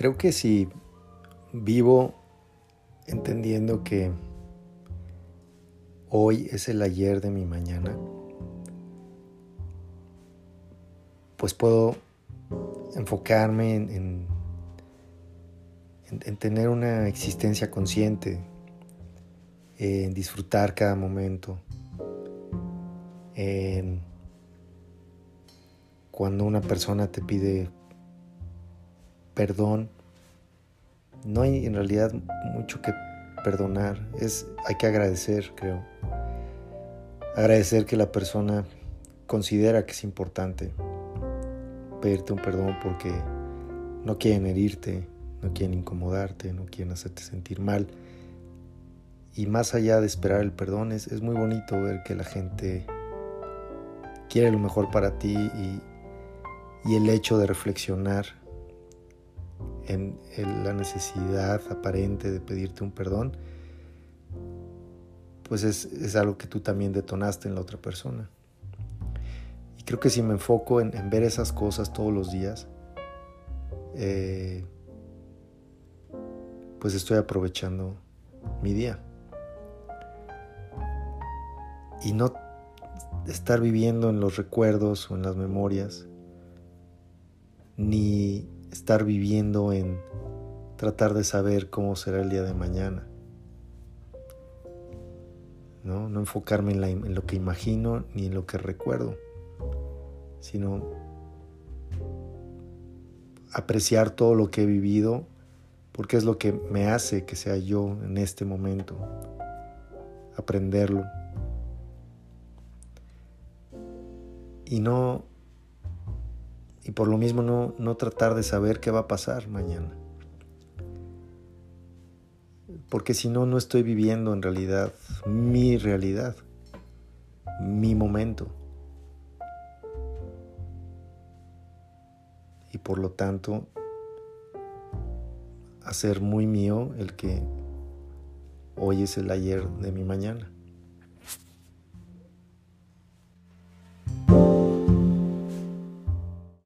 Creo que si vivo entendiendo que hoy es el ayer de mi mañana, pues puedo enfocarme en, en, tener una existencia consciente, en disfrutar cada momento, en cuando una persona te pide perdón, no hay en realidad mucho que perdonar, es hay que agradecer, creo. Agradecer que la persona considera que es importante pedirte un perdón porque no quieren herirte, no quieren incomodarte, no quieren hacerte sentir mal. Y más allá de esperar el perdón, es, es muy bonito ver que la gente quiere lo mejor para ti y, y el hecho de reflexionar en, la necesidad aparente de pedirte un perdón, pues es, es, algo que tú también detonaste en la otra persona. Y creo que si me enfoco en, ver esas cosas todos los días, eh, pues estoy aprovechando mi día. Y no estar viviendo en los recuerdos o en las memorias, ni estar viviendo en tratar de saber cómo será el día de mañana. No, enfocarme en, en lo que imagino ni en lo que recuerdo, sino apreciar todo lo que he vivido porque es lo que me hace que sea yo en este momento, aprenderlo. Y no, y por lo mismo no, no tratar de saber qué va a pasar mañana. Porque si no, no estoy viviendo en realidad mi realidad, mi momento. Y por lo tanto, hacer muy mío el que hoy es el ayer de mi mañana.